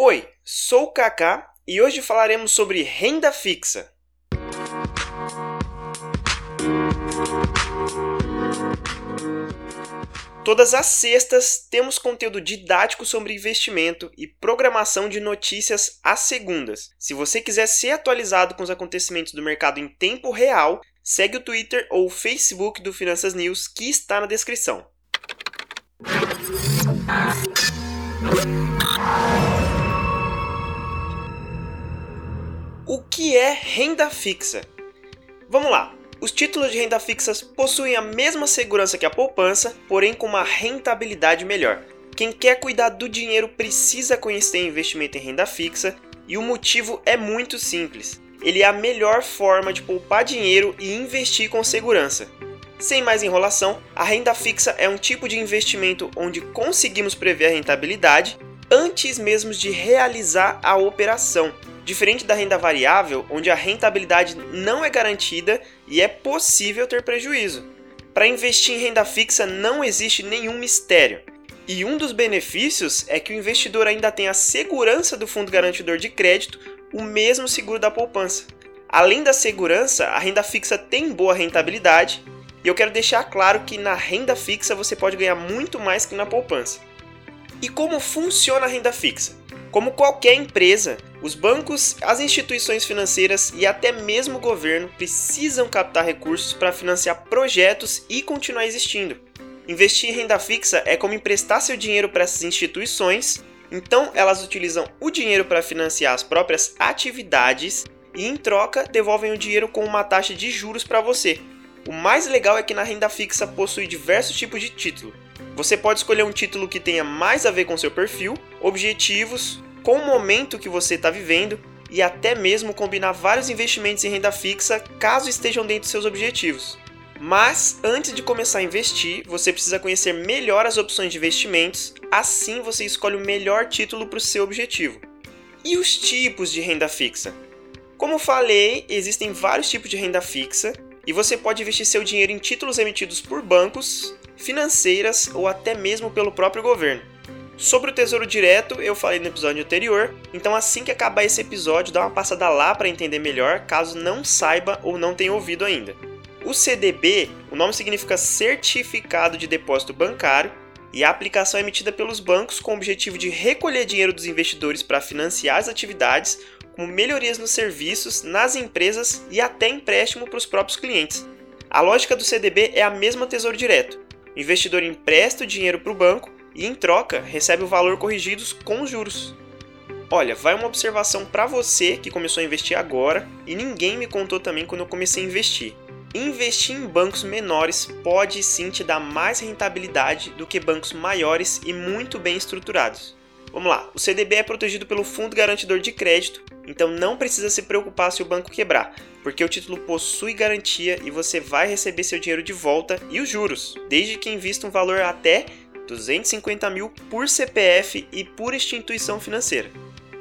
Oi, sou o Kaká e hoje falaremos sobre renda fixa. Todas as sextas temos conteúdo didático sobre investimento e programação de notícias às segundas. Se você quiser ser atualizado com os acontecimentos do mercado em tempo real, segue o Twitter ou o Facebook do Finanças News que está na descrição. Que é renda fixa? Vamos lá. Os títulos de renda fixas possuem a mesma segurança que a poupança, porém com uma rentabilidade melhor. Quem quer cuidar do dinheiro precisa conhecer investimento em renda fixa e o motivo é muito simples. Ele é a melhor forma de poupar dinheiro e investir com segurança. Sem mais enrolação, a renda fixa é um tipo de investimento onde conseguimos prever a rentabilidade antes mesmo de realizar a operação diferente da renda variável, onde a rentabilidade não é garantida e é possível ter prejuízo. Para investir em renda fixa não existe nenhum mistério. E um dos benefícios é que o investidor ainda tem a segurança do fundo garantidor de crédito, o mesmo seguro da poupança. Além da segurança, a renda fixa tem boa rentabilidade, e eu quero deixar claro que na renda fixa você pode ganhar muito mais que na poupança. E como funciona a renda fixa? Como qualquer empresa, os bancos, as instituições financeiras e até mesmo o governo precisam captar recursos para financiar projetos e continuar existindo. Investir em renda fixa é como emprestar seu dinheiro para essas instituições, então elas utilizam o dinheiro para financiar as próprias atividades e, em troca, devolvem o dinheiro com uma taxa de juros para você. O mais legal é que na renda fixa possui diversos tipos de título. Você pode escolher um título que tenha mais a ver com seu perfil, objetivos, com o momento que você está vivendo e até mesmo combinar vários investimentos em renda fixa caso estejam dentro de seus objetivos. Mas antes de começar a investir, você precisa conhecer melhor as opções de investimentos, assim você escolhe o melhor título para o seu objetivo. E os tipos de renda fixa? Como falei, existem vários tipos de renda fixa e você pode investir seu dinheiro em títulos emitidos por bancos, financeiras ou até mesmo pelo próprio governo. Sobre o Tesouro Direto, eu falei no episódio anterior, então assim que acabar esse episódio, dá uma passada lá para entender melhor, caso não saiba ou não tenha ouvido ainda. O CDB, o nome significa Certificado de Depósito Bancário, e a aplicação é emitida pelos bancos com o objetivo de recolher dinheiro dos investidores para financiar as atividades, como melhorias nos serviços, nas empresas e até empréstimo para os próprios clientes. A lógica do CDB é a mesma Tesouro Direto. O investidor empresta o dinheiro para o banco e, em troca, recebe o valor corrigidos com juros. Olha, vai uma observação para você que começou a investir agora e ninguém me contou também quando eu comecei a investir. Investir em bancos menores pode sim te dar mais rentabilidade do que bancos maiores e muito bem estruturados. Vamos lá, o CDB é protegido pelo Fundo Garantidor de Crédito, então não precisa se preocupar se o banco quebrar, porque o título possui garantia e você vai receber seu dinheiro de volta e os juros, desde que invista um valor até 250 mil por CPF e por instituição financeira.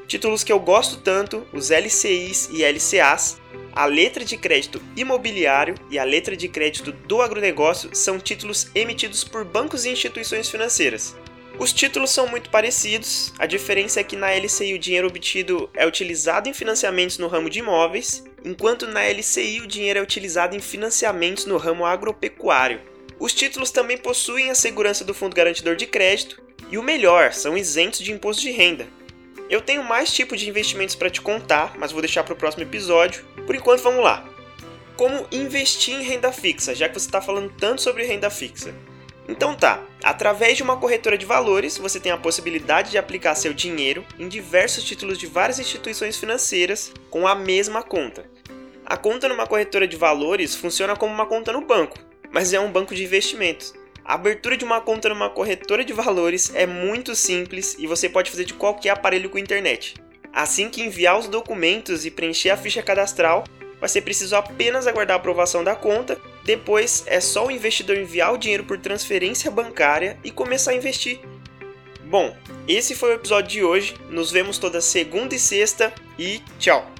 Títulos que eu gosto tanto, os LCIs e LCAs, a letra de crédito imobiliário e a letra de crédito do agronegócio são títulos emitidos por bancos e instituições financeiras. Os títulos são muito parecidos, a diferença é que na LCI o dinheiro obtido é utilizado em financiamentos no ramo de imóveis, enquanto na LCI o dinheiro é utilizado em financiamentos no ramo agropecuário. Os títulos também possuem a segurança do Fundo Garantidor de Crédito e o melhor, são isentos de imposto de renda. Eu tenho mais tipos de investimentos para te contar, mas vou deixar para o próximo episódio. Por enquanto, vamos lá. Como investir em renda fixa, já que você está falando tanto sobre renda fixa? Então tá, através de uma corretora de valores, você tem a possibilidade de aplicar seu dinheiro em diversos títulos de várias instituições financeiras com a mesma conta. A conta numa corretora de valores funciona como uma conta no banco, mas é um banco de investimentos. A abertura de uma conta numa corretora de valores é muito simples e você pode fazer de qualquer aparelho com internet. Assim que enviar os documentos e preencher a ficha cadastral, vai ser preciso apenas aguardar a aprovação da conta. Depois é só o investidor enviar o dinheiro por transferência bancária e começar a investir. Bom, esse foi o episódio de hoje. Nos vemos toda segunda e sexta e tchau!